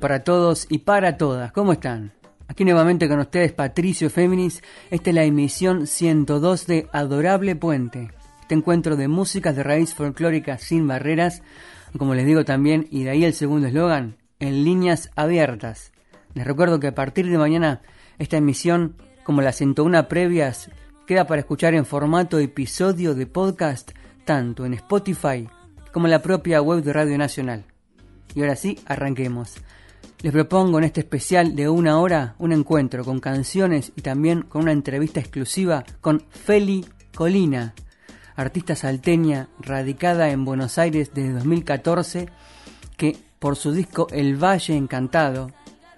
Para todos y para todas. ¿Cómo están? Aquí nuevamente con ustedes Patricio Féminis. Esta es la emisión 102 de Adorable Puente. Este encuentro de músicas de raíz folclórica sin barreras, como les digo también, y de ahí el segundo eslogan, en líneas abiertas. Les recuerdo que a partir de mañana esta emisión, como las 101 previas, queda para escuchar en formato episodio de podcast, tanto en Spotify como en la propia web de Radio Nacional. Y ahora sí, arranquemos. Les propongo en este especial de una hora un encuentro con canciones y también con una entrevista exclusiva con Feli Colina, artista salteña radicada en Buenos Aires desde 2014, que por su disco El Valle Encantado,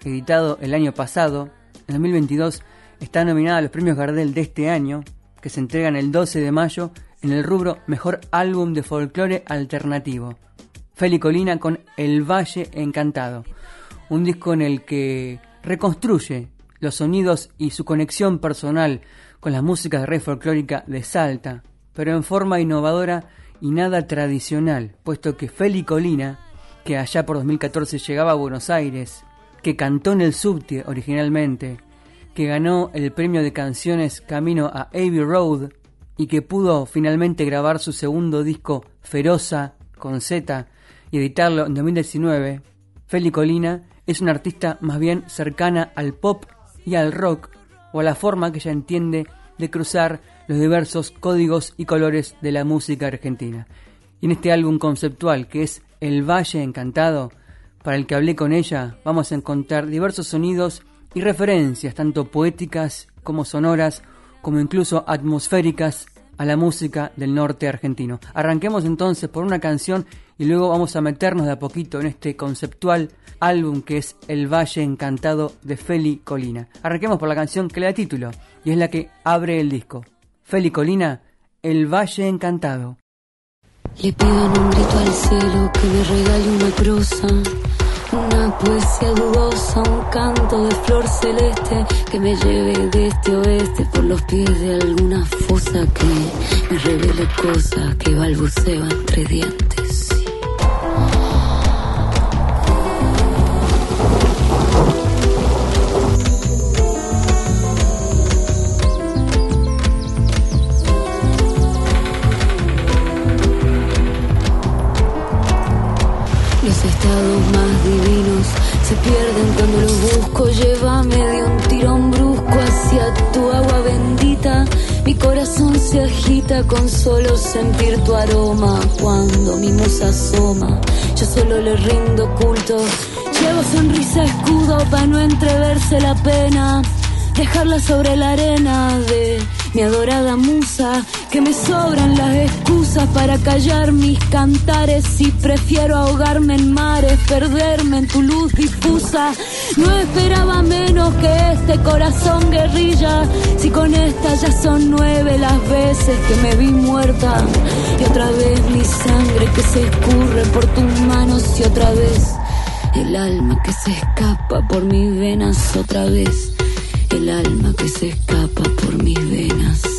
editado el año pasado, en 2022 está nominada a los premios Gardel de este año, que se entregan el 12 de mayo en el rubro Mejor Álbum de Folclore Alternativo. Feli Colina con El Valle Encantado un disco en el que reconstruye los sonidos y su conexión personal con la música de red folclórica de Salta, pero en forma innovadora y nada tradicional, puesto que Feli Colina, que allá por 2014 llegaba a Buenos Aires, que cantó en el subte originalmente, que ganó el premio de canciones Camino a Abbey Road y que pudo finalmente grabar su segundo disco Feroza con Z y editarlo en 2019, Feli Colina es una artista más bien cercana al pop y al rock, o a la forma que ella entiende de cruzar los diversos códigos y colores de la música argentina. Y en este álbum conceptual que es El Valle Encantado, para el que hablé con ella, vamos a encontrar diversos sonidos y referencias, tanto poéticas como sonoras, como incluso atmosféricas, a la música del norte argentino. Arranquemos entonces por una canción y luego vamos a meternos de a poquito en este conceptual álbum que es El Valle Encantado de Feli Colina. Arranquemos por la canción que le da título y es la que abre el disco. Feli Colina, El Valle Encantado. Le pido un grito al cielo que me regale una prosa, una poesía dudosa, un canto de flor celeste que me lleve de este oeste por los pies de alguna fosa que me revele cosas que balbuceo entre dientes. más divinos se pierden cuando los busco. Llévame de un tirón brusco hacia tu agua bendita. Mi corazón se agita con solo sentir tu aroma. Cuando mi musa asoma, yo solo le rindo culto. Llevo sonrisa escudo para no entreverse la pena. Dejarla sobre la arena de mi adorada musa, que me sobran las excusas para callar mis cantares. Y prefiero ahogarme en mares, perderme en tu luz difusa. No esperaba menos que este corazón guerrilla, si con esta ya son nueve las veces que me vi muerta y otra vez mi sangre que se escurre por tus manos y otra vez el alma que se escapa por mis venas otra vez el alma que se escapa por mis venas.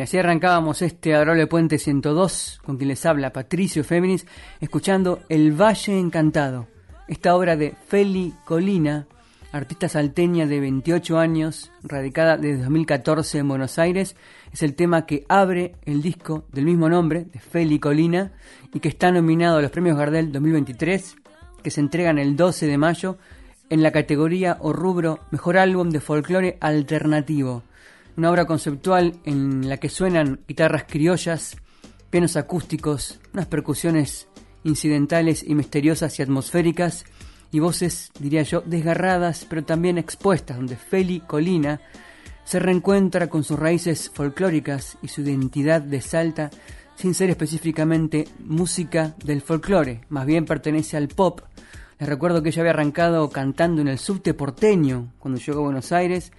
Así arrancábamos este Adorable Puente 102, con quien les habla Patricio Féminis, escuchando El Valle Encantado, esta obra de Feli Colina, artista salteña de 28 años, radicada desde 2014 en Buenos Aires. Es el tema que abre el disco del mismo nombre, de Feli Colina, y que está nominado a los premios Gardel 2023, que se entregan el 12 de mayo en la categoría o rubro Mejor Álbum de Folclore Alternativo. Una obra conceptual en la que suenan guitarras criollas, pianos acústicos, unas percusiones incidentales y misteriosas y atmosféricas, y voces, diría yo, desgarradas pero también expuestas, donde Feli Colina se reencuentra con sus raíces folclóricas y su identidad de Salta sin ser específicamente música del folclore, más bien pertenece al pop. Les recuerdo que ella había arrancado cantando en el subte porteño cuando llegó a Buenos Aires,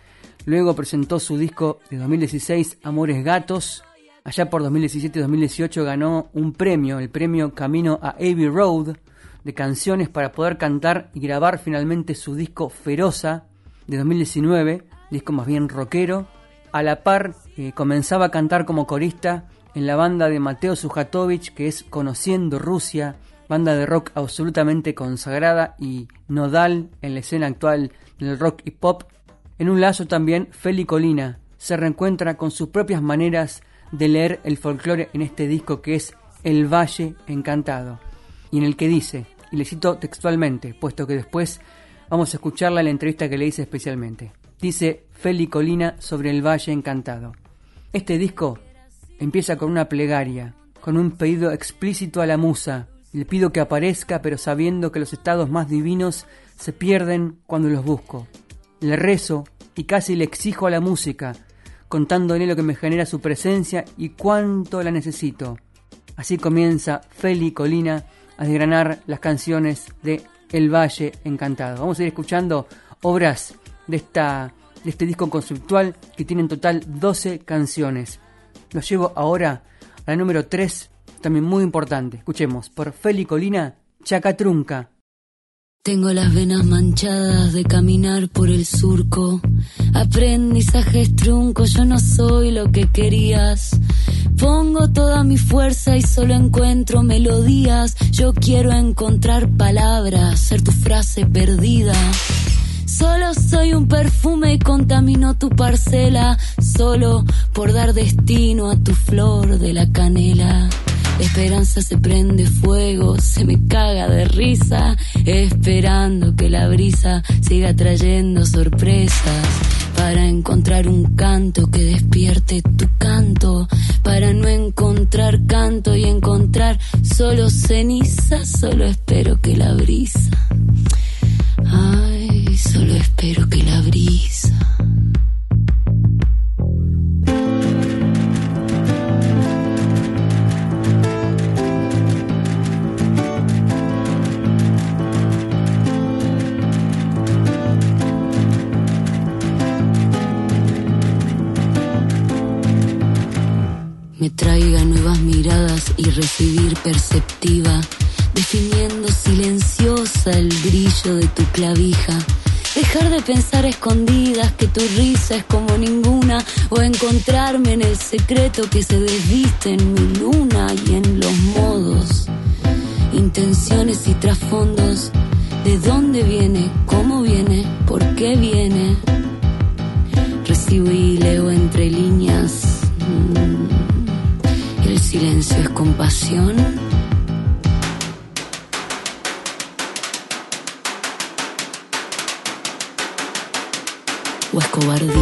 luego presentó su disco de 2016 Amores Gatos, allá por 2017-2018 ganó un premio, el premio Camino a Abbey Road, de canciones para poder cantar y grabar finalmente su disco Feroza de 2019, disco más bien rockero. A la par eh, comenzaba a cantar como corista en la banda de Mateo Sujatovich, que es Conociendo Rusia, banda de rock absolutamente consagrada y nodal en la escena actual del rock y pop. En un lazo también, Feli Colina se reencuentra con sus propias maneras de leer el folclore en este disco que es El Valle Encantado y en el que dice, y le cito textualmente, puesto que después vamos a escucharla en la entrevista que le hice especialmente. Dice Feli Colina sobre el Valle Encantado. Este disco empieza con una plegaria, con un pedido explícito a la musa. Le pido que aparezca, pero sabiendo que los estados más divinos se pierden cuando los busco. Le rezo y casi le exijo a la música, contándole lo que me genera su presencia y cuánto la necesito. Así comienza Feli Colina a desgranar las canciones de El Valle Encantado. Vamos a ir escuchando obras de, esta, de este disco conceptual que tiene en total 12 canciones. Los llevo ahora a la número 3, también muy importante. Escuchemos por Feli Colina, Chacatrunca. Tengo las venas manchadas de caminar por el surco. Aprendizajes truncos, yo no soy lo que querías. Pongo toda mi fuerza y solo encuentro melodías. Yo quiero encontrar palabras, ser tu frase perdida. Solo soy un perfume y contamino tu parcela, solo por dar destino a tu flor de la canela. Esperanza se prende fuego, se me caga de risa, esperando que la brisa siga trayendo sorpresas para encontrar un canto que despierte tu canto, para no encontrar canto y encontrar solo ceniza, solo espero que la brisa. Ay, solo espero que la brisa. Y recibir perceptiva, definiendo silenciosa el brillo de tu clavija. Dejar de pensar escondidas que tu risa es como ninguna, o encontrarme en el secreto que se desviste en mi luna y en los modos, intenciones y trasfondos, de dónde viene, cómo viene, por qué viene. Recibo y leo entre líneas. Silencio es compasión. O es cobardía.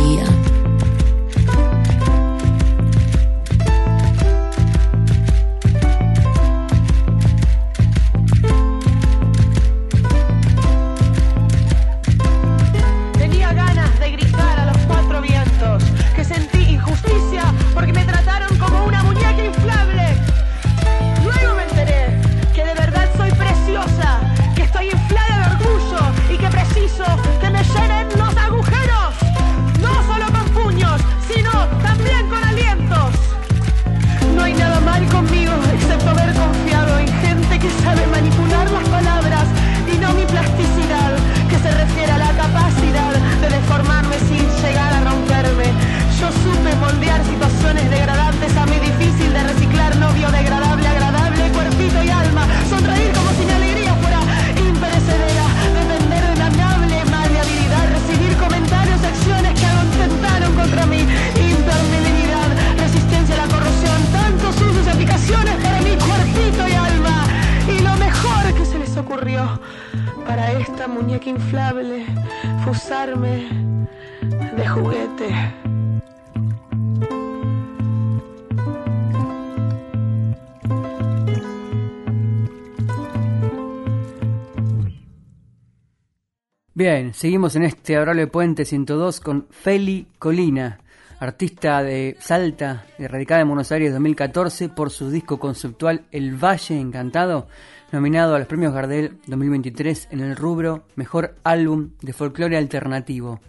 Bien, seguimos en este Adorable Puente 102 con Feli Colina, artista de Salta, radicada en Buenos Aires 2014 por su disco conceptual El Valle Encantado, nominado a los premios Gardel 2023 en el rubro Mejor Álbum de Folclore Alternativo.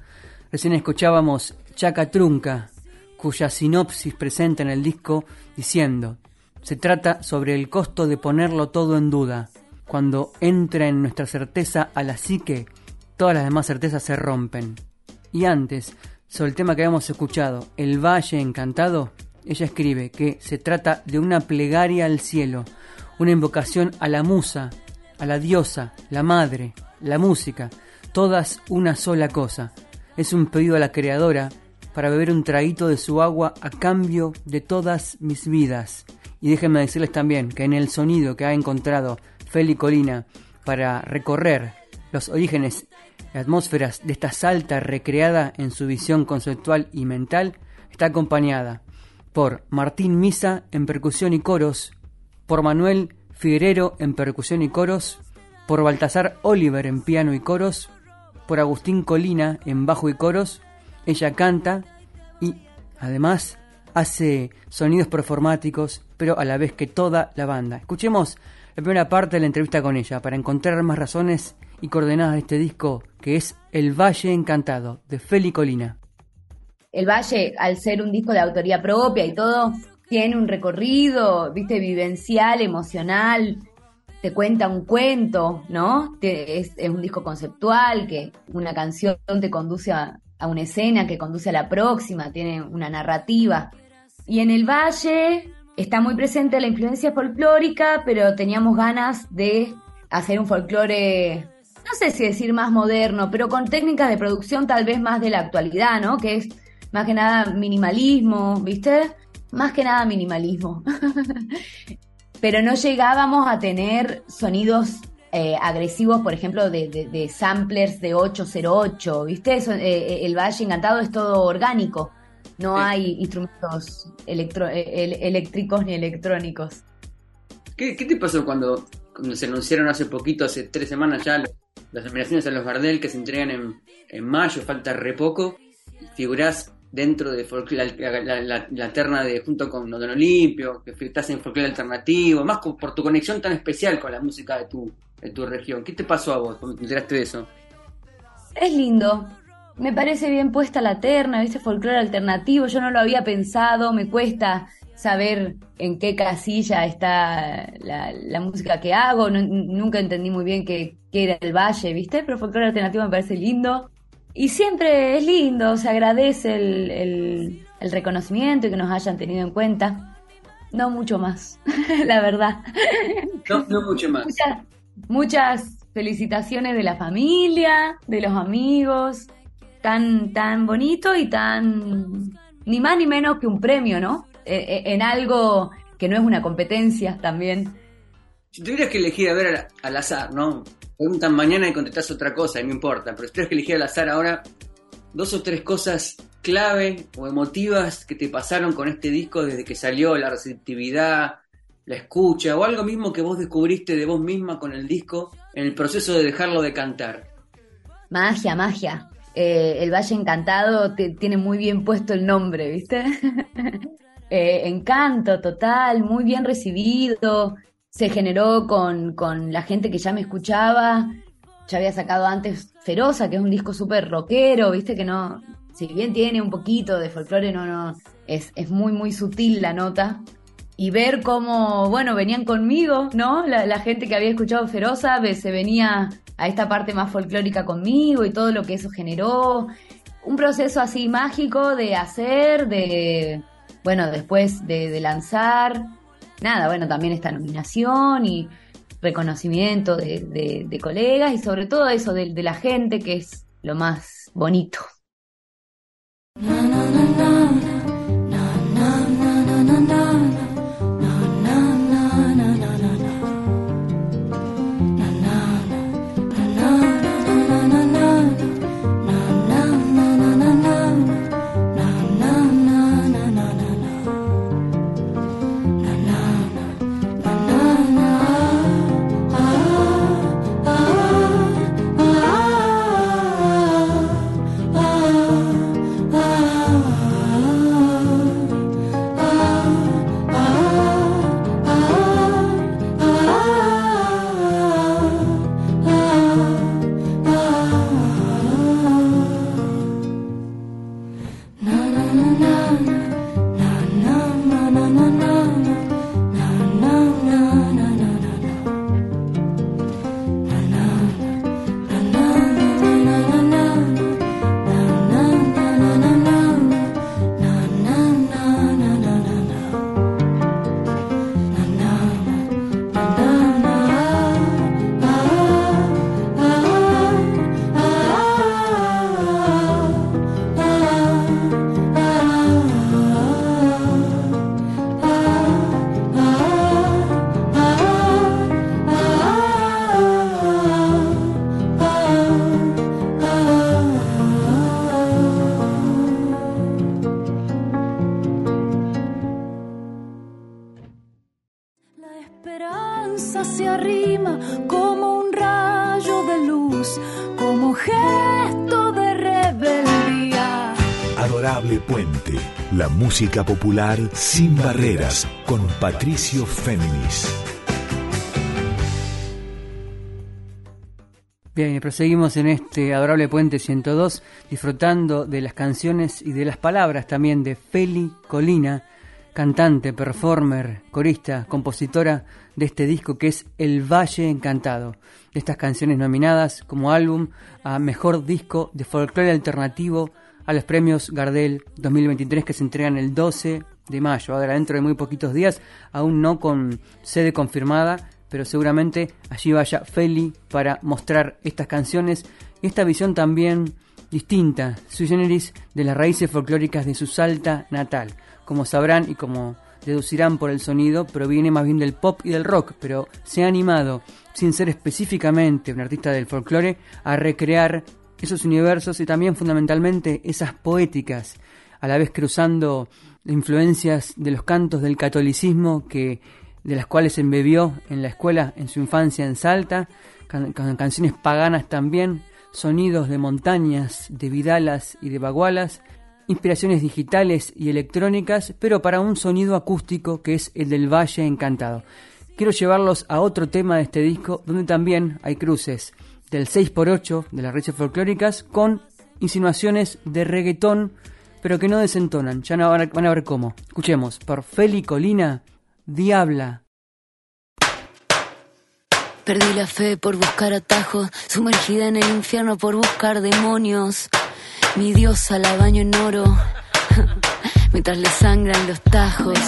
Recién escuchábamos Chaca Trunca, cuya sinopsis presenta en el disco diciendo, se trata sobre el costo de ponerlo todo en duda. Cuando entra en nuestra certeza a la psique, todas las demás certezas se rompen. Y antes, sobre el tema que habíamos escuchado, El Valle Encantado, ella escribe que se trata de una plegaria al cielo, una invocación a la musa, a la diosa, la madre, la música, todas una sola cosa. Es un pedido a la creadora para beber un traguito de su agua a cambio de todas mis vidas. Y déjenme decirles también que en el sonido que ha encontrado Feli Colina para recorrer los orígenes atmósferas de esta salta recreada en su visión conceptual y mental está acompañada por Martín Misa en percusión y coros, por Manuel Figuerero en percusión y coros, por Baltasar Oliver en piano y coros, por Agustín Colina en bajo y coros, ella canta y además hace sonidos performáticos, pero a la vez que toda la banda. Escuchemos la primera parte de la entrevista con ella para encontrar más razones y coordenadas de este disco que es El Valle Encantado de Feli Colina. El Valle, al ser un disco de autoría propia y todo, tiene un recorrido, viste, vivencial, emocional, te cuenta un cuento, ¿no? Es, un disco conceptual, que una canción te conduce a, a, una escena, que conduce a la próxima, tiene una narrativa. Y en el Valle está muy presente la influencia folclórica, pero teníamos ganas de hacer un folclore no sé si decir más moderno, pero con técnicas de producción tal vez más de la actualidad, ¿no? Que es más que nada minimalismo, ¿viste? Más que nada minimalismo. pero no llegábamos a tener sonidos eh, agresivos, por ejemplo, de, samplers de 808, ¿viste? Eso, eh, eh, el Valle Encantado es todo orgánico, no hay instrumentos eléctricos ni electrónicos. ¿Qué, te pasó cuando, cuando, se anunciaron hace poquito, hace tres semanas ya, las nominaciones a los Gardel que se entregan en, mayo, falta re poco, figurás dentro de la, la, terna de junto con Don Olimpio, que estás en folclore alternativo, más por tu conexión tan especial con la música de tu, de tu región. ¿Qué te pasó a vos cuando te enteraste de eso? Es lindo. Me parece bien puesta la terna, ¿viste? Folclore alternativo. Yo no lo había pensado, me cuesta saber en qué casilla está la, música que hago. nunca entendí muy bien qué, era el valle, ¿viste? Pero folclore alternativo me parece lindo. Y siempre es lindo, se agradece el, reconocimiento y que nos hayan tenido en cuenta. No mucho más, la verdad. No, no mucho más. Muchas, felicitaciones de la familia, de los amigos. Tan, tan bonito y tan. ni más ni menos que un premio, ¿no? E, e, en algo que no es una competencia también. Si tuvieras que elegir a ver al, azar, ¿no? Preguntan mañana y contestás otra cosa, y no importa, pero si tuvieras que elegir al azar ahora, dos o tres cosas clave o emotivas que te pasaron con este disco desde que salió, la receptividad, la escucha, o algo mismo que vos descubriste de vos misma con el disco en el proceso de dejarlo de cantar. Magia, magia. Eh, el Valle Encantado tiene muy bien puesto el nombre, ¿viste? Eh, encanto total, muy bien recibido. Se generó con, con, la gente que ya me escuchaba. Ya había sacado antes Feroza, que es un disco súper rockero, viste que no, si bien tiene un poquito de folclore, no, no, es, es muy, muy sutil la nota. Y ver cómo, bueno, venían conmigo, ¿no? La, gente que había escuchado Feroza se venía a esta parte más folclórica conmigo y todo lo que eso generó. Un proceso así mágico de hacer, de, bueno, después de, lanzar, nada, bueno, también esta nominación y reconocimiento de, colegas y sobre todo eso de, la gente que es lo más bonito. na na na música popular sin barreras, con Patricio Féminis. Bien, proseguimos en este adorable Puente 102, disfrutando de las canciones y de las palabras también de Feli Colina, cantante, performer, corista, compositora de este disco que es El Valle Encantado. De estas canciones nominadas como álbum a Mejor Disco de Folclore Alternativo a los premios Gardel 2023 que se entregan el 12 de mayo, ahora dentro de muy poquitos días, aún no con sede confirmada, pero seguramente allí vaya Feli para mostrar estas canciones y esta visión también distinta, sui generis, de las raíces folclóricas de su Salta natal. Como sabrán y como deducirán por el sonido, proviene más bien del pop y del rock, pero se ha animado, sin ser específicamente un artista del folclore, a recrear esos universos y también fundamentalmente esas poéticas, a la vez cruzando influencias de los cantos del catolicismo que de las cuales se embebió en la escuela en su infancia en Salta, canciones paganas también, sonidos de montañas, de vidalas y de bagualas, inspiraciones digitales y electrónicas, pero para un sonido acústico que es el del Valle Encantado. Quiero llevarlos a otro tema de este disco, donde también hay cruces del 6x8 de las raíces folclóricas con insinuaciones de reggaetón, pero que no desentonan. Ya a, van a ver cómo. Escuchemos por Feli Colina Diabla. Perdí la fe por buscar atajos, sumergida en el infierno por buscar demonios. Mi diosa la baño en oro, mientras le sangran los tajos.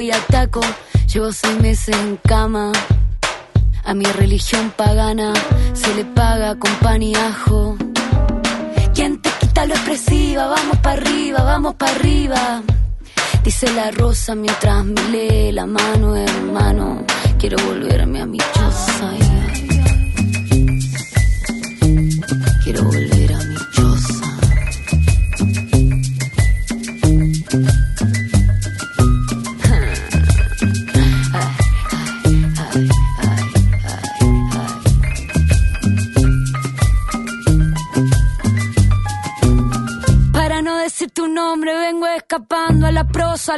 Y ataco. Llevo seis meses en cama. A mi religión pagana se le paga con pan y ajo. ¿Quién te quita lo expresiva? Vamos para arriba, vamos para arriba. Dice la rosa mientras me lee la mano, hermano. Quiero volverme a mi choza.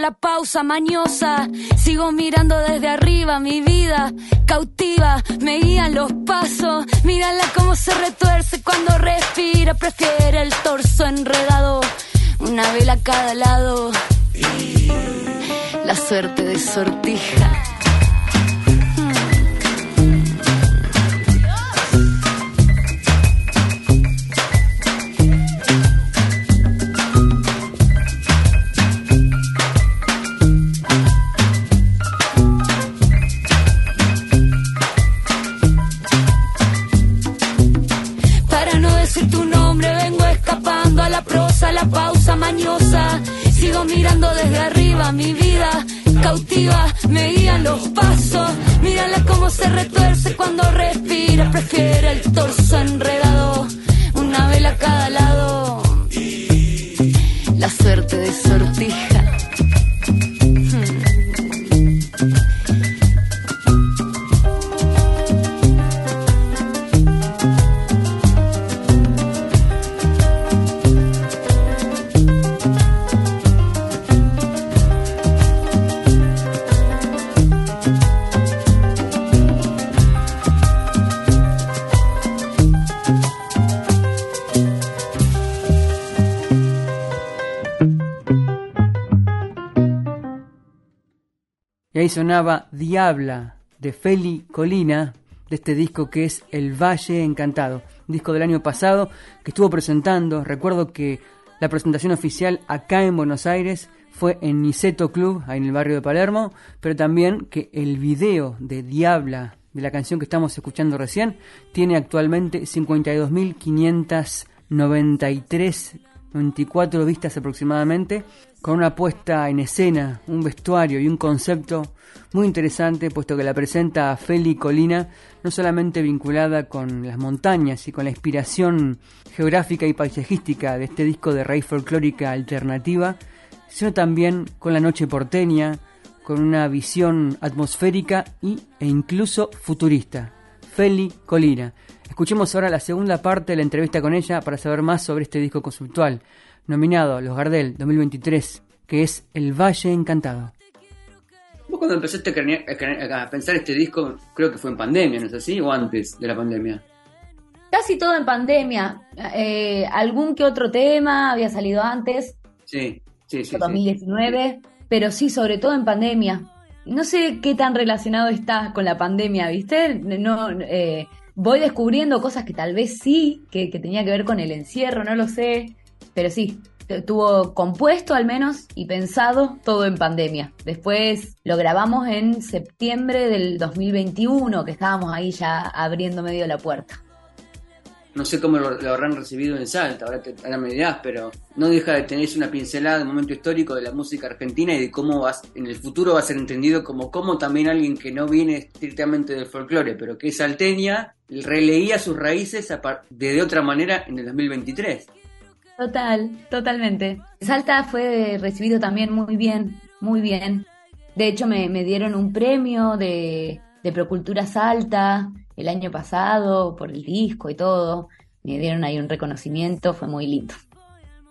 La pausa mañosa. Sigo mirando desde arriba mi vida cautiva, me guían los pasos. Mírala cómo se retuerce cuando respira, prefiere el torso enredado, una vela a cada lado. La suerte de sortija. Mi vida cautiva, me guían los pasos. Mírala cómo se retuerce cuando respira, prefiere el torso enredado, una vela a cada lado. La suerte de sortija. Ahí sonaba Diabla de Feli Colina, de este disco que es El Valle Encantado, disco del año pasado que estuvo presentando. Recuerdo que la presentación oficial acá en Buenos Aires fue en Niceto Club, ahí en el barrio de Palermo, pero también que el video de Diabla, de la canción que estamos escuchando recién, tiene actualmente 52.593 24 vistas aproximadamente, con una puesta en escena, un vestuario y un concepto muy interesante, puesto que la presenta a Feli Colina, no solamente vinculada con las montañas y con la inspiración geográfica y paisajística de este disco de raíz folclórica alternativa, sino también con la noche porteña, con una visión atmosférica y, e incluso futurista. Feli Colina. Escuchemos ahora la segunda parte de la entrevista con ella para saber más sobre este disco conceptual, nominado a los Gardel 2023, que es El Valle Encantado. Vos cuando empezaste a, pensar este disco, creo que fue en pandemia, ¿no es así? ¿O antes de la pandemia? Casi todo en pandemia. Eh, algún que otro tema había salido antes. Sí, sí, sí. 2019, pero sí, sobre todo en pandemia. No sé qué tan relacionado está con la pandemia, ¿viste? No, eh, voy descubriendo cosas que tal vez sí, que, tenía que ver con el encierro, no lo sé. Pero sí, tuvo compuesto al menos y pensado todo en pandemia. Después lo grabamos en septiembre del 2021, que estábamos ahí ya abriendo medio la puerta. No sé cómo lo, habrán recibido en Salta, ahora, te, ahora me dirás, pero no deja de tener una pincelada del momento histórico de la música argentina y de cómo en el futuro va a ser entendido como cómo también alguien que no viene estrictamente del folclore, pero que es salteña, releía sus raíces de, de otra manera en el 2023. Total, totalmente. Salta fue recibido también muy bien, muy bien. De hecho, me, dieron un premio de, de Procultura Salta el año pasado por el disco y todo. Me dieron ahí un reconocimiento, fue muy lindo.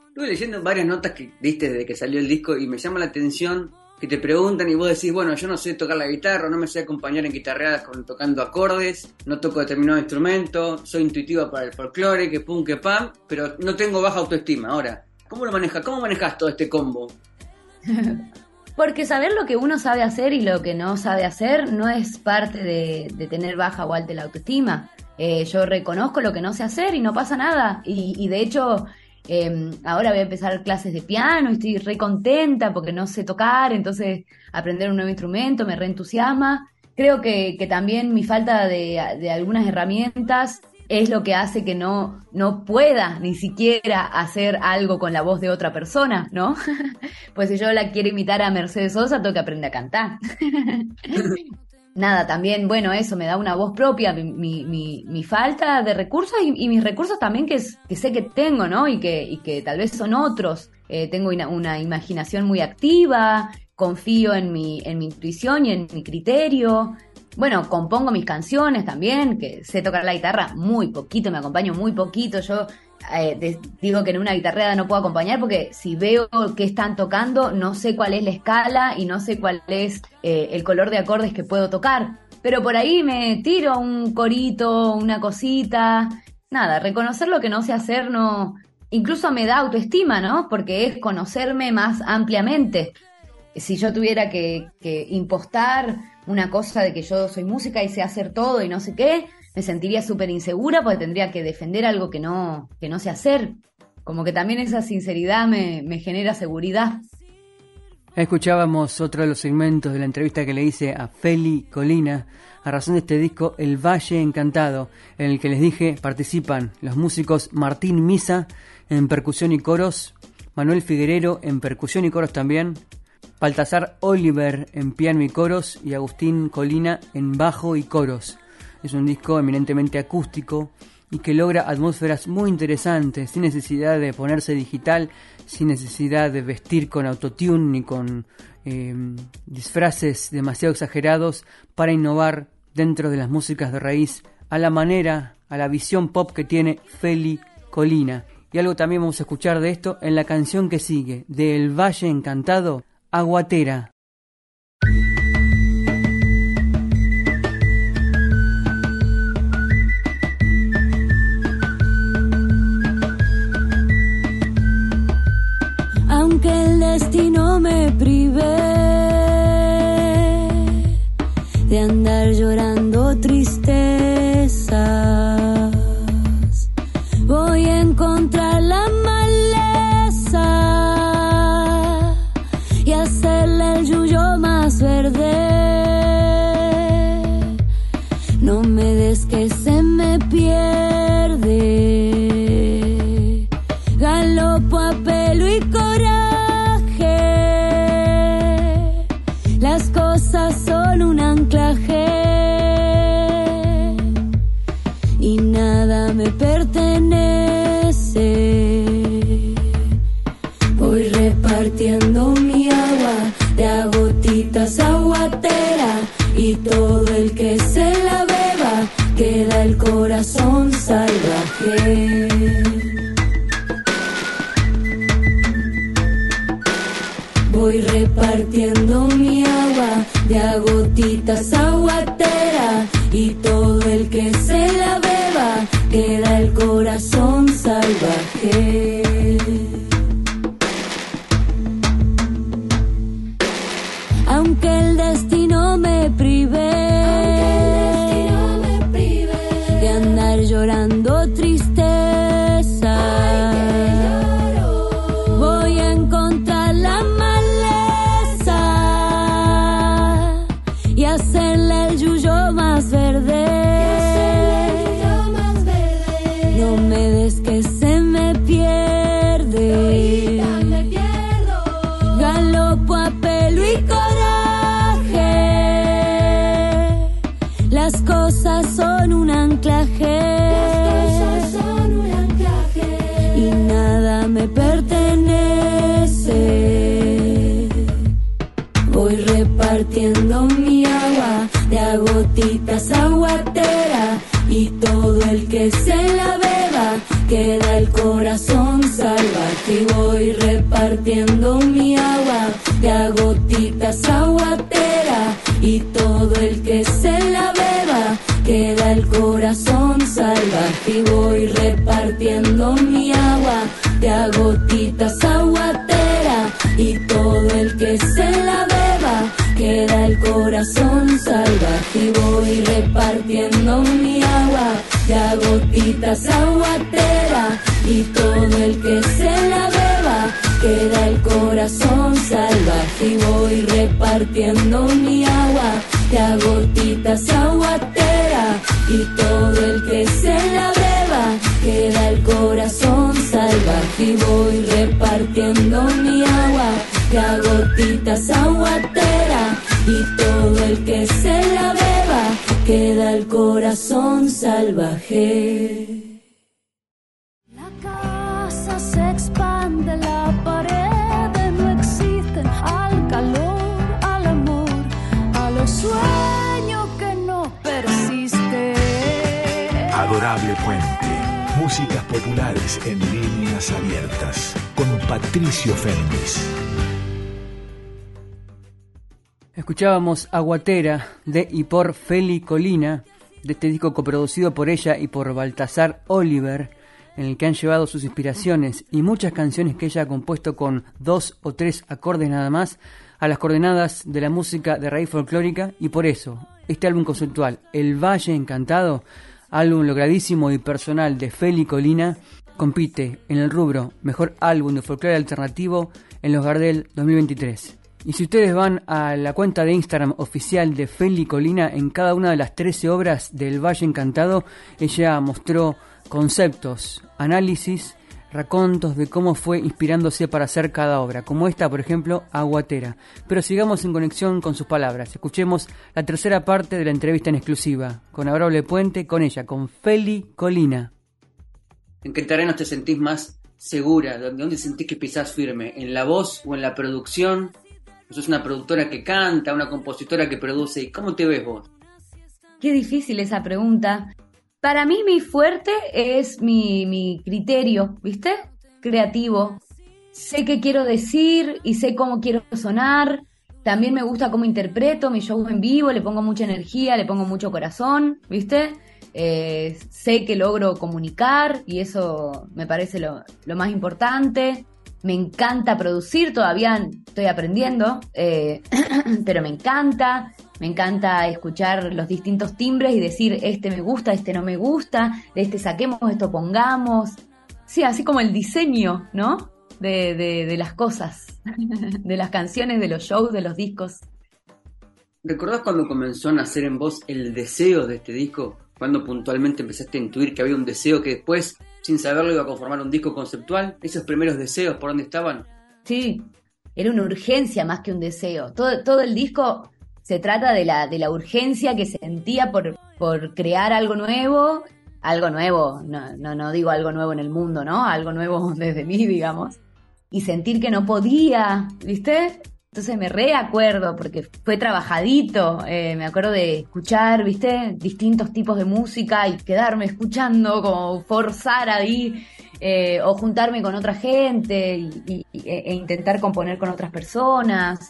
Estuve leyendo varias notas que diste desde que salió el disco y me llama la atención que te preguntan y vos decís, bueno, yo no sé tocar la guitarra, no me sé acompañar en guitarreadas con, tocando acordes, no toco determinado instrumento, soy intuitiva para el folclore, que pum, que pam, pero no tengo baja autoestima. Ahora, ¿cómo lo manejas? ¿Cómo manejas todo este combo? Porque saber lo que uno sabe hacer y lo que no sabe hacer no es parte de, tener baja o alta la autoestima. Eh, yo reconozco lo que no sé hacer y no pasa nada. Y, y de hecho, Em, ahora voy a empezar clases de piano y estoy re contenta porque no sé tocar, entonces aprender un nuevo instrumento me reentusiasma. Creo que, también mi falta de, algunas herramientas es lo que hace que no, no pueda ni siquiera hacer algo con la voz de otra persona, ¿no? pues si yo la quiero imitar a Mercedes Sosa, tengo que aprender a cantar. nada, también, bueno, eso me da una voz propia, mi, mi, mi falta de recursos y, mis recursos también que, que, sé que tengo, ¿no? Y que, y que tal vez son otros. Eh, tengo una, una, imaginación muy activa, confío en mi, en mi intuición y en mi criterio. Bueno, compongo mis canciones también, que sé tocar la guitarra muy poquito, me acompaño muy poquito. Yo eh, digo que en una guitarreada no puedo acompañar porque si veo que están tocando, no sé cuál es la escala y no sé cuál es eh, el color de acordes que puedo tocar. Pero por ahí me tiro un corito, una cosita. Nada, reconocer lo que no sé hacer no. Incluso me da autoestima, ¿no? Porque es conocerme más ampliamente. Si yo tuviera que, que impostar una cosa de que yo soy música y sé hacer todo y no sé qué, me sentiría súper insegura porque tendría que defender algo que no, que no sé hacer. Como que también esa sinceridad me, me genera seguridad. Escuchábamos otro de los segmentos de la entrevista que le hice a Feli Colina a razón de este disco El Valle Encantado, en el que les dije participan los músicos Martín Misa en percusión y coros, Manuel Figuerero en percusión y coros también, Baltasar Oliver en piano y coros y Agustín Colina en bajo y coros. Es un disco eminentemente acústico y que logra atmósferas muy interesantes, sin necesidad de ponerse digital, sin necesidad de vestir con autotune ni con eh, disfraces demasiado exagerados para innovar dentro de las músicas de raíz a la manera, a la visión pop que tiene Feli Colina. Y algo también vamos a escuchar de esto en la canción que sigue, de El Valle Encantado, Aguatera. destino me privé de andar llorando de agotitas aguatera y todo el que se la beba queda el corazón salvaje. Y voy repartiendo mi agua de agotitas aguatera y todo el que se la beba queda el corazón salvaje. Y voy repartiendo mi agua de agotitas aguatera y todo el que se la beba queda el corazón salvaje y voy repartiendo mi agua de agotitas aguatera y todo el que se la beba queda el corazón salvaje y voy repartiendo mi agua de agotitas aguatera y todo el que se la beba queda el corazón salvaje y voy repartiendo mi agua de agotitas aguatera y todo el que se la beba queda el corazón salvaje. La casa se expande, la pared no existen al calor, al amor, a los sueños que no persisten. Adorable Puente. Músicas populares en líneas abiertas. Con Patricio Féminis. Escuchábamos Aguatera de y por Feli Colina, de este disco coproducido por ella y por Baltasar Oliver, en el que han llevado sus inspiraciones y muchas canciones que ella ha compuesto con dos o tres acordes nada más a las coordenadas de la música de raíz folclórica y por eso este álbum conceptual, El Valle Encantado, álbum logradísimo y personal de Feli Colina, compite en el rubro Mejor Álbum de Folclore Alternativo en los Gardel 2023. Y si ustedes van a la cuenta de Instagram oficial de Feli Colina, en cada una de las 13 obras del Valle Encantado, ella mostró conceptos, análisis, racontos de cómo fue inspirándose para hacer cada obra, como esta, por ejemplo, Aguatera. Pero sigamos en conexión con sus palabras. Escuchemos la tercera parte de la entrevista en exclusiva, con Abrable Puente, con ella, con Feli Colina. ¿En qué terrenos te sentís más segura? ¿De dónde sentís que pisás firme? ¿En la voz o en la producción? ¿Sos una productora que canta, una compositora que produce? ¿Y cómo te ves vos? Qué difícil esa pregunta. Para mí mi fuerte es mi, mi criterio, ¿viste? Creativo. Sé qué quiero decir y sé cómo quiero sonar. También me gusta cómo interpreto mi show en vivo, le pongo mucha energía, le pongo mucho corazón, ¿viste? Eh, sé que logro comunicar y eso me parece lo, lo más importante. Me encanta producir, todavía estoy aprendiendo, eh, pero me encanta. Me encanta escuchar los distintos timbres y decir, este me gusta, este no me gusta, de este saquemos, esto pongamos. Sí, así como el diseño, ¿no? De, de, de las cosas, de las canciones, de los shows, de los discos. ¿Recordás cuando comenzó a nacer en vos el deseo de este disco? Cuando puntualmente empezaste a intuir que había un deseo que después, sin saberlo, iba a conformar un disco conceptual. ¿Esos primeros deseos por dónde estaban? Sí, era una urgencia más que un deseo. Todo, todo el disco se trata de la, de la urgencia que sentía por, por crear algo nuevo. Algo nuevo, no, no, no digo algo nuevo en el mundo, ¿no? Algo nuevo desde mí, digamos. Y sentir que no podía, ¿viste? Entonces me reacuerdo, porque fue trabajadito, eh, me acuerdo de escuchar, viste, distintos tipos de música y quedarme escuchando, como forzar ahí, eh, o juntarme con otra gente y, e, e intentar componer con otras personas.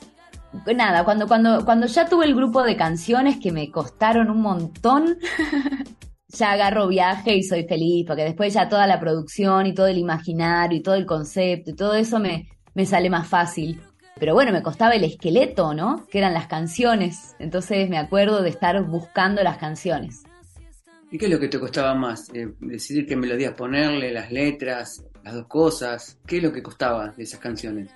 Nada, cuando, cuando, cuando ya tuve el grupo de canciones que me costaron un montón, ya agarro viaje y soy feliz, porque después ya toda la producción y todo el imaginario y todo el concepto y todo eso me, me sale más fácil. Pero bueno, me costaba el esqueleto, ¿no? Que eran las canciones. Entonces me acuerdo de estar buscando las canciones. ¿Y qué es lo que te costaba más? Eh, decidir qué melodías ponerle, las letras, las dos cosas. ¿Qué es lo que costaba de esas canciones?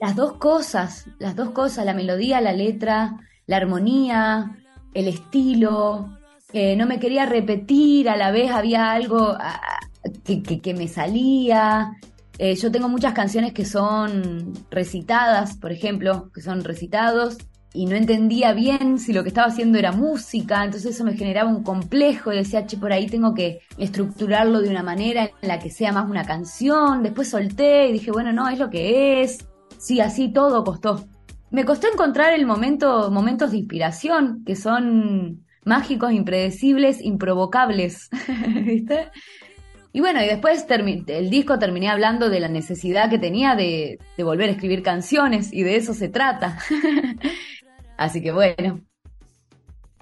Las dos cosas, las dos cosas, la melodía, la letra, la armonía, el estilo. Eh, no me quería repetir, a la vez había algo ah, que, que me salía. Eh, yo tengo muchas canciones que son recitadas, por ejemplo, que son recitados, y no entendía bien si lo que estaba haciendo era música, entonces eso me generaba un complejo y decía, che, por ahí tengo que estructurarlo de una manera en la que sea más una canción. Después solté y dije, bueno, no, es lo que es. Sí, así todo costó. Me costó encontrar el momento, momentos de inspiración que son mágicos, impredecibles, improvocables, ¿viste? Y bueno, y después el disco terminé hablando de la necesidad que tenía de, volver a escribir canciones y de eso se trata. Así que bueno.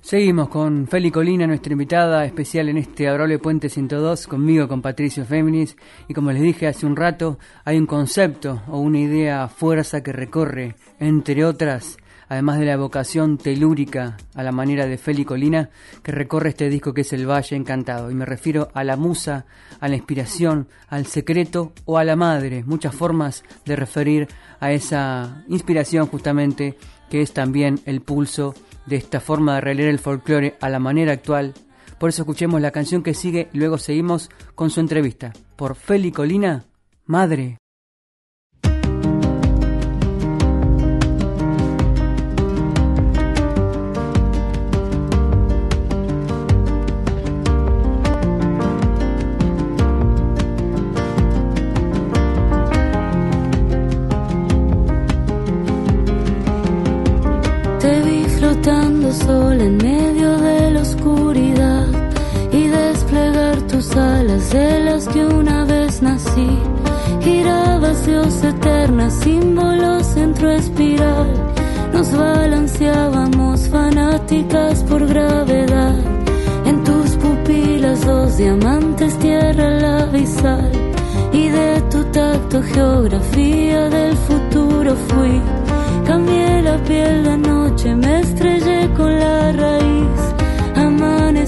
Seguimos con Feli Colina, nuestra invitada especial en este Adorable Puente 102, conmigo, con Patricio Féminis. Y como les dije hace un rato, hay un concepto o una idea fuerza que recorre, entre otras, además de la evocación telúrica a la manera de Feli Colina, que recorre este disco que es El Valle Encantado. Y me refiero a la musa, a la inspiración, al secreto o a la madre. Muchas formas de referir a esa inspiración justamente que es también el pulso de esta forma de releer el folclore a la manera actual. Por eso escuchemos la canción que sigue y luego seguimos con su entrevista. Por Feli Colina, Madre. De las que una vez nací. Girabas Dios eterna, símbolo centro espiral. Nos balanceábamos fanáticas por gravedad. En tus pupilas dos diamantes, tierra, la y de tu tacto geografía del futuro fui Cambié la piel de noche, me estrellé con la raíz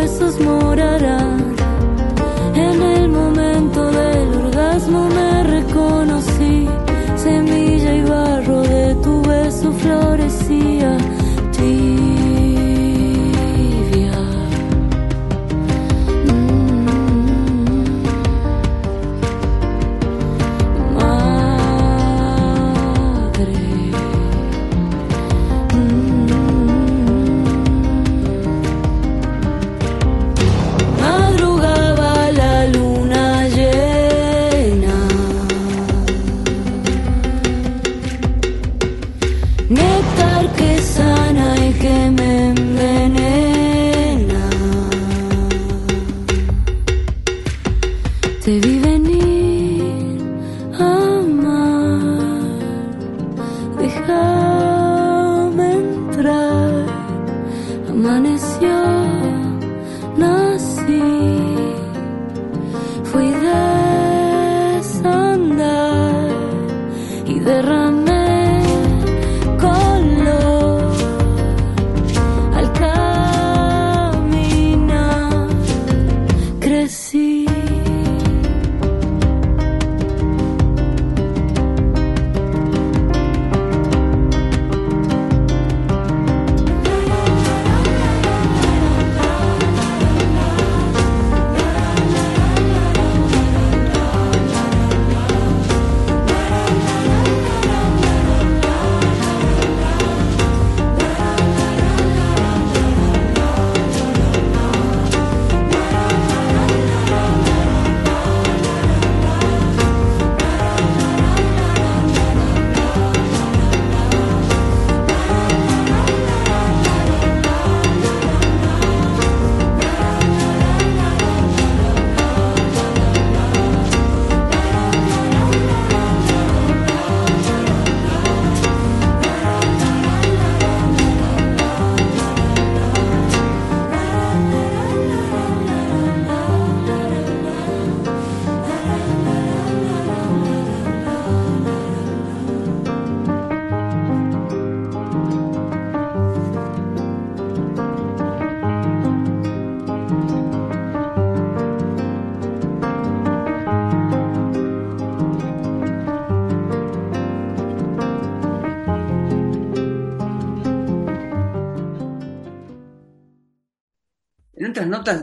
huesos morará.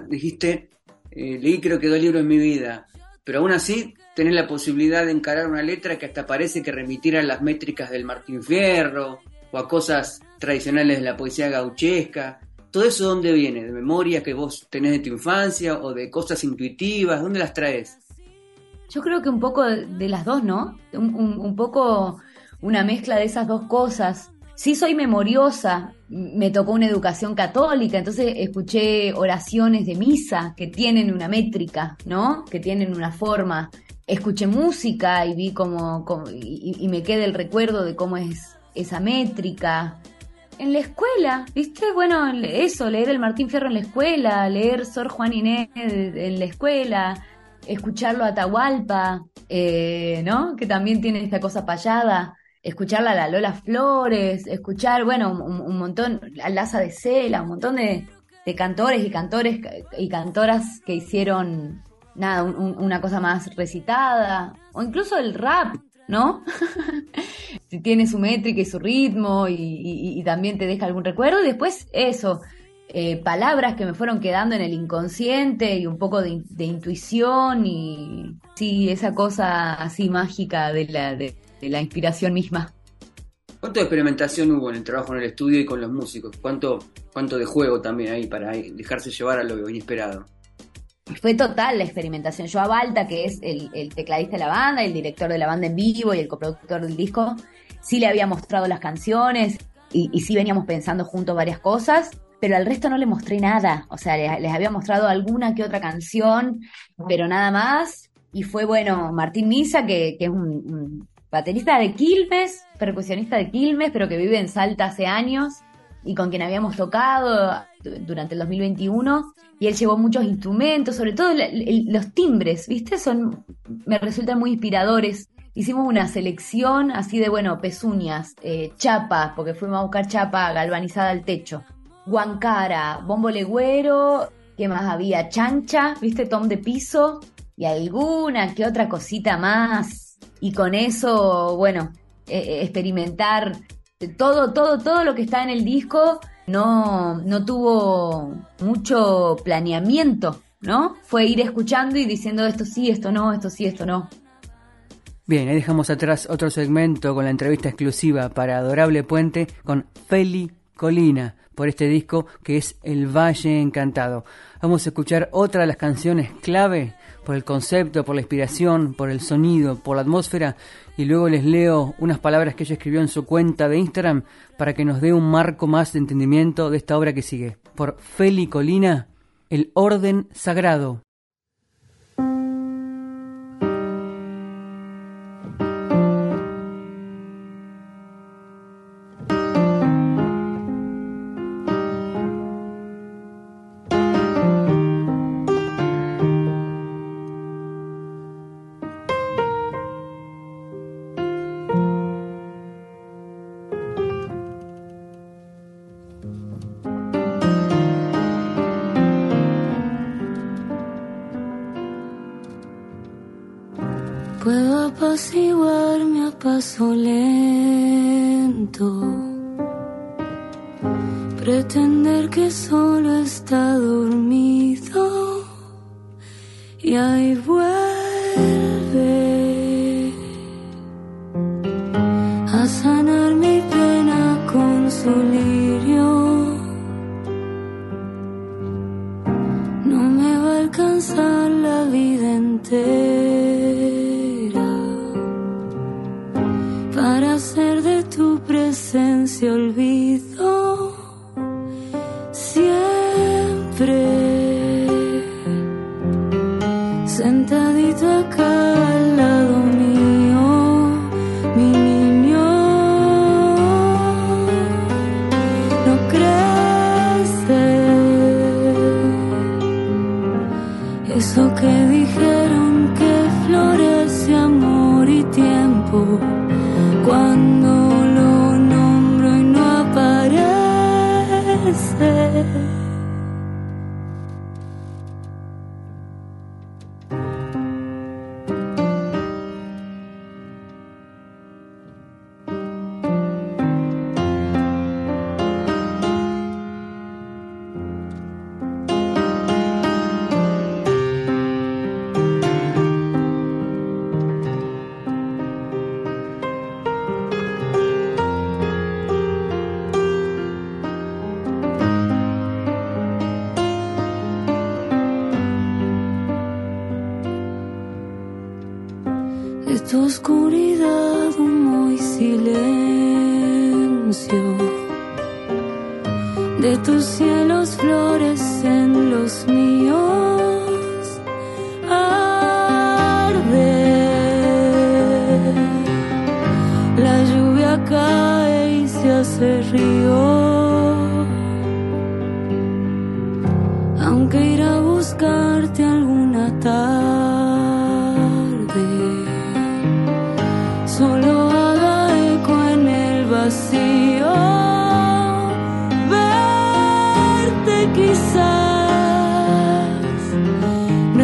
Dijiste, eh, leí creo que dos libros en mi vida, pero aún así tenés la posibilidad de encarar una letra que hasta parece que remitiera a las métricas del Martín Fierro o a cosas tradicionales de la poesía gauchesca. ¿Todo eso dónde viene? ¿De memoria que vos tenés de tu infancia o de cosas intuitivas? ¿Dónde las traes? Yo creo que un poco de, las dos, ¿no? Un, poco una mezcla de esas dos cosas. Sí soy memoriosa, me tocó una educación católica, entonces escuché oraciones de misa que tienen una métrica, ¿no? Que tienen una forma. Escuché música y vi como, y, me queda el recuerdo de cómo es esa métrica. En la escuela, ¿viste? Bueno, eso, leer el Martín Fierro en la escuela, leer Sor Juan Inés en la escuela, escucharlo a Atahualpa, eh, ¿no? Que también tiene esta cosa payada. Escucharla a la Lola Flores, escuchar, bueno, un, montón, a Laza de Cela, un montón de, cantores y cantores y cantoras que hicieron, nada, una cosa más recitada, o incluso el rap, ¿no? tiene su métrica y su ritmo y, también te deja algún recuerdo. Y después eso, eh, palabras que me fueron quedando en el inconsciente y un poco de, intuición y sí, esa cosa así mágica de la, de, la inspiración misma. ¿Cuánto de experimentación hubo en el trabajo en el estudio y con los músicos? ¿Cuánto, cuánto de juego también hay para dejarse llevar a lo inesperado? Fue total la experimentación. Yo a Balta, que es el, tecladista de la banda, el director de la banda en vivo y el coproductor del disco, sí le había mostrado las canciones y, y sí veníamos pensando juntos varias cosas, pero al resto no le mostré nada. O sea, les, había mostrado alguna que otra canción, pero nada más. Y fue, bueno, Martín Misa, que, es un, baterista de Quilmes, percusionista de Quilmes, pero que vive en Salta hace años y con quien habíamos tocado durante el 2021 y él llevó muchos instrumentos, sobre todo los timbres, ¿viste? Son, me resultan muy inspiradores. Hicimos una selección así de, bueno, pezuñas, eh, chapa, porque fuimos a buscar chapa galvanizada al techo, guancara, bombo legüero, ¿qué más había? Chancha, ¿viste? Tom de piso y alguna que otra cosita más. Y con eso, bueno, eh, eh, experimentar todo, todo, todo lo que está en el disco no, no tuvo mucho planeamiento, ¿no? Fue ir escuchando y diciendo esto sí, esto no, esto sí, esto no. Bien, ahí dejamos atrás otro segmento con la entrevista exclusiva para Adorable Puente con Feli Colina por este disco que es El Valle Encantado. Vamos a escuchar otra de las canciones clave por el concepto, por la inspiración, por el sonido, por la atmósfera y luego les leo unas palabras que ella escribió en su cuenta de Instagram para que nos dé un marco más de entendimiento de esta obra que sigue. Por Feli Colina, El Orden Sagrado. 认得你的歌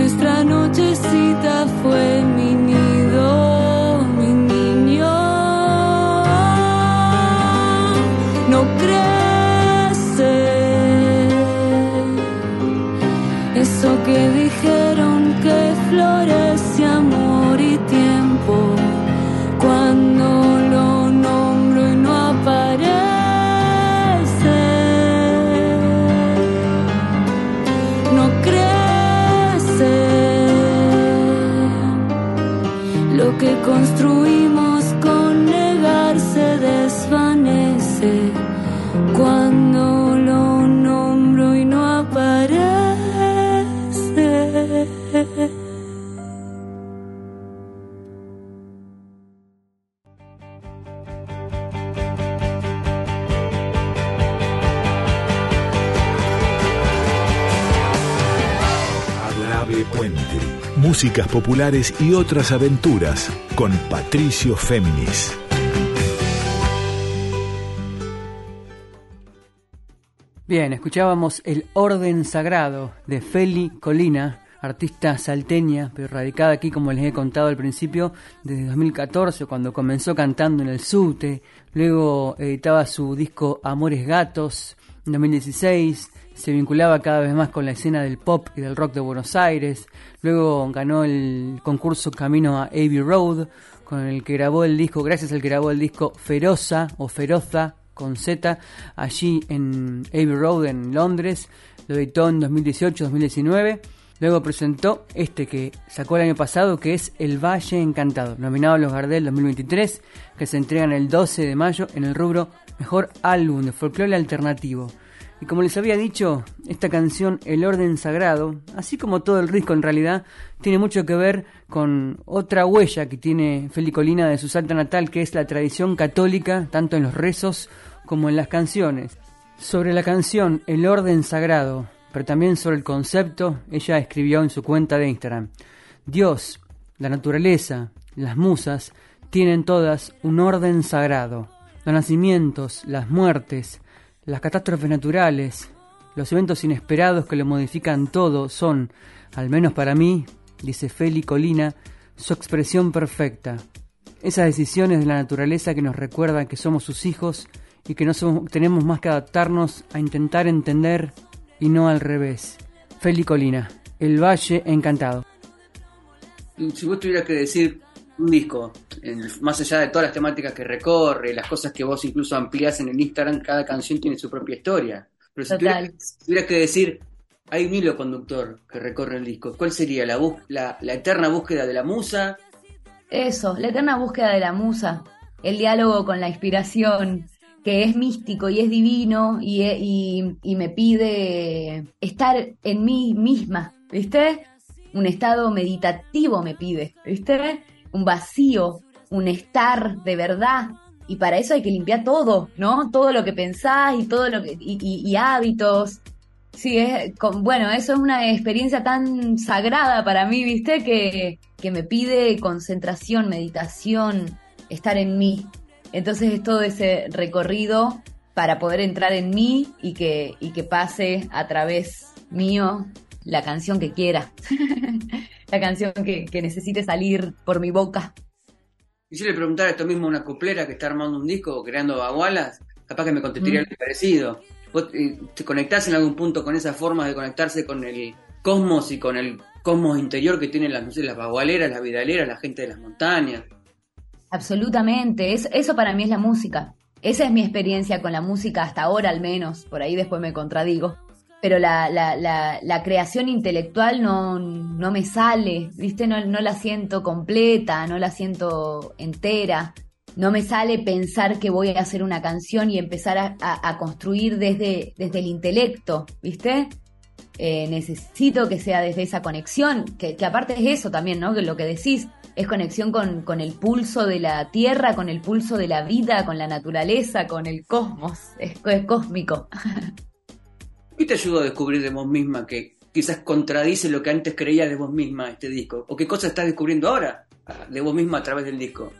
nuestra nochecita lo Músicas populares y otras aventuras con Patricio Féminis. Bien, escuchábamos El Orden Sagrado de Feli Colina, artista salteña, pero radicada aquí, como les he contado al principio, desde 2014, cuando comenzó cantando en el subte, luego editaba su disco Amores Gatos, en 2016, se vinculaba cada vez más con la escena del pop y del rock de Buenos Aires, luego ganó el concurso Camino a Abbey Road, con el que grabó el disco, gracias al que grabó el disco Feroza o Feroza con Z allí en Abbey Road en Londres, lo editó en 2018-2019, luego presentó este que sacó el año pasado que es El Valle Encantado, nominado a los Gardel 2023, que se entregan el 12 de mayo en el rubro Mejor Álbum de Folclore Alternativo. Y como les había dicho, esta canción El Orden Sagrado, así como todo el disco en realidad, tiene mucho que ver con otra huella que tiene Feli Colina de su salta natal, que es la tradición católica, tanto en los rezos como en las canciones. Sobre la canción El Orden Sagrado, pero también sobre el concepto, ella escribió en su cuenta de Instagram, Dios, la naturaleza, las musas, tienen todas un orden sagrado. Los nacimientos, las muertes, las catástrofes naturales, los eventos inesperados que lo modifican todo son, al menos para mí, dice Feli Colina, su expresión perfecta. Esas decisiones de la naturaleza que nos recuerdan que somos sus hijos y que no somos- tenemos más que adaptarnos a intentar entender y no al revés. Feli Colina, El Valle Encantado. Si vos tuvieras que decir un disco, más allá de todas las temáticas que recorre, las cosas que vos incluso ampliás en el Instagram, cada canción tiene su propia historia. Pero si tuvieras, que decir, hay un hilo conductor que recorre el disco, ¿cuál sería? ¿La, bus- la, la eterna búsqueda de la musa? Eso, la eterna búsqueda de la musa, el diálogo con la inspiración, que es místico y es divino y, e- y- y me pide estar en mí misma, ¿viste? Un estado meditativo me pide, ¿viste? Un vacío, un estar de verdad. Y para eso hay que limpiar todo, ¿no? Todo lo que pensás y todo lo que. y, hábitos. Sí, es, con- bueno, eso es una experiencia tan sagrada para mí, ¿viste? Que, que me pide concentración, meditación, estar en mí. Entonces es todo ese recorrido para poder entrar en mí y que, y que pase a través mío la canción que quiera. la canción que, que necesite salir por mi boca. Y si le preguntara esto mismo a una coplera que está armando un disco o creando bagualas, capaz que me contestaría Mm. algo parecido. ¿Vos eh, te conectás en algún punto con esa forma de conectarse con el cosmos y con el cosmos interior que tienen las, no sé, las bagualeras, las vidaleras, la gente de las montañas? Absolutamente, es- eso para mí es la música. Esa es mi experiencia con la música hasta ahora al menos, por ahí después me contradigo. Pero la, la, la, la creación intelectual no, no me sale, ¿viste? No, no la siento completa, no la siento entera. No me sale pensar que voy a hacer una canción y empezar a, a, construir desde, desde el intelecto, ¿viste? Eh, necesito que sea desde esa conexión, que, que, aparte es eso también, ¿no? Que lo que decís es conexión con, con, el pulso de la tierra, con el pulso de la vida, con la naturaleza, con el cosmos, es, es cósmico. ¿Qué te ayudó a descubrir de vos misma que quizás contradice lo que antes creías de vos misma este disco? ¿O qué cosas estás descubriendo ahora de vos misma a través del disco?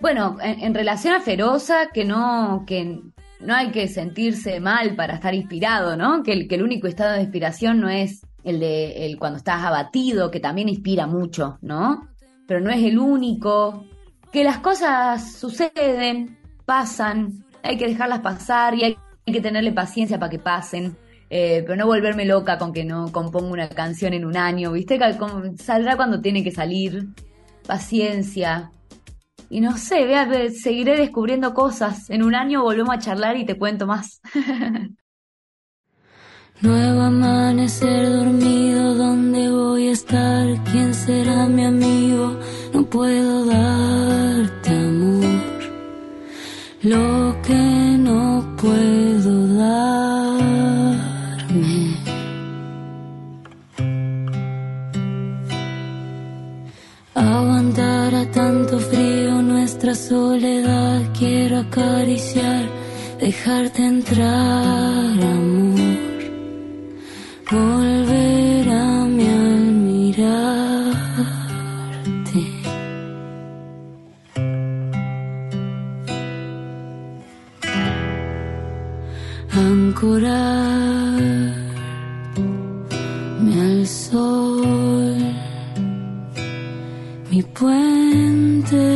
Bueno, en, relación a Feroza, que no, que no hay que sentirse mal para estar inspirado, ¿no? Que el, que el único estado de inspiración no es el de el cuando estás abatido, que también inspira mucho, ¿no? Pero no es el único. Que las cosas suceden, pasan, hay que dejarlas pasar y hay que tenerle paciencia para que pasen. Eh, pero no volverme loca con que no compongo una canción en un año, ¿viste? Saldrá cuando tiene que salir. Paciencia. Y no sé, vea, seguiré descubriendo cosas. En un año volvemos a charlar y te cuento más. Nuevo amanecer dormido, ¿dónde voy a estar? ¿Quién será mi amigo? No puedo darte amor. Lo que puedo darme. Aguantar a tanto frío nuestra soledad, quiero acariciar, dejarte entrar, amor. Volver ancorarme al sol, mi puente.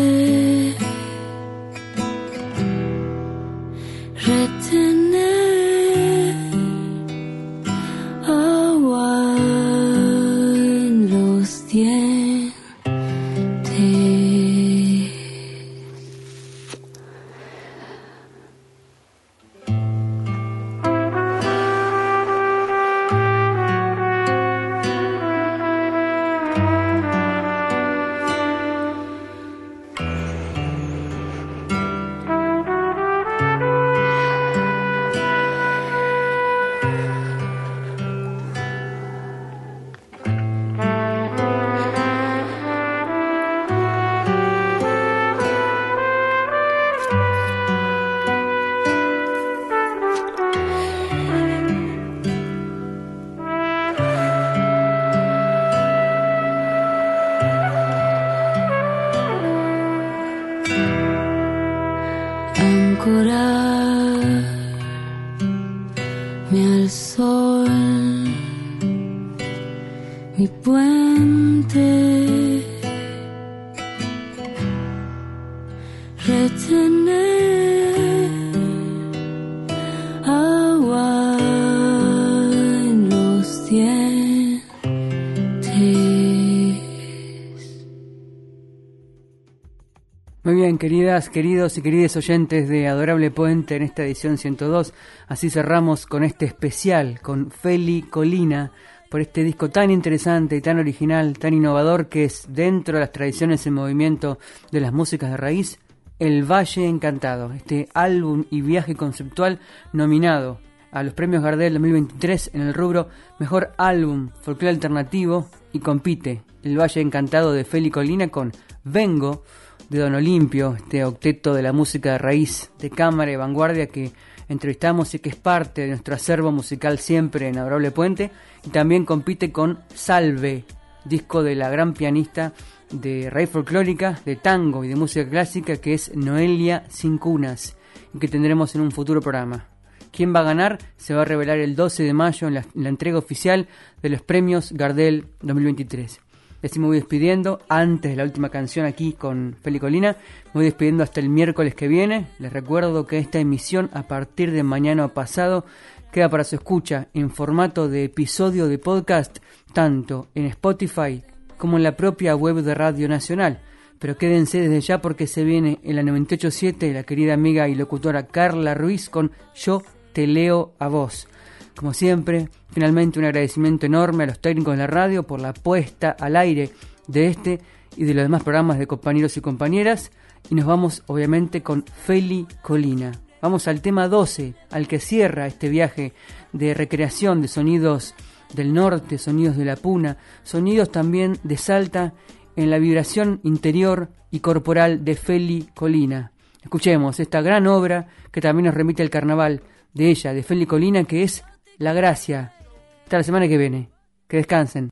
Bien, queridas, queridos y queridos oyentes de Adorable Puente en esta edición 102. Así cerramos con este especial con Feli Colina por este disco tan interesante y tan original, tan innovador que es dentro de las tradiciones en movimiento de las músicas de raíz, El Valle Encantado, este álbum y viaje conceptual nominado a los premios Gardel 2023 en el rubro Mejor Álbum Folclore Alternativo y compite El Valle Encantado de Feli Colina con Vengo de Don Olimpio, este octeto de la música de raíz, de cámara y vanguardia que entrevistamos y que es parte de nuestro acervo musical siempre en Adorable Puente, y también compite con Salve, disco de la gran pianista de raíz folclórica, de tango y de música clásica que es Noelia Sin Cunas, y que tendremos en un futuro programa. ¿Quién va a ganar? Se va a revelar el 12 de mayo en la, en la entrega oficial de los premios Gardel 2023. Me voy despidiendo antes de la última canción aquí con Feli Colina. Me voy despidiendo hasta el miércoles que viene. Les recuerdo que esta emisión a partir de mañana pasado queda para su escucha en formato de episodio de podcast, tanto en Spotify como en la propia web de Radio Nacional. Pero quédense desde ya porque se viene en la 987 la querida amiga y locutora Carla Ruiz con Yo te leo a vos. Como siempre, finalmente un agradecimiento enorme a los técnicos de la radio por la puesta al aire de este y de los demás programas de compañeros y compañeras. Y nos vamos obviamente con Feli Colina. Vamos al tema 12, al que cierra este viaje de recreación de sonidos del norte, sonidos de la puna, sonidos también de Salta en la vibración interior y corporal de Feli Colina. Escuchemos esta gran obra que también nos remite al carnaval de ella, de Feli Colina, que es La Gracia. Hasta la semana que viene. Que descansen.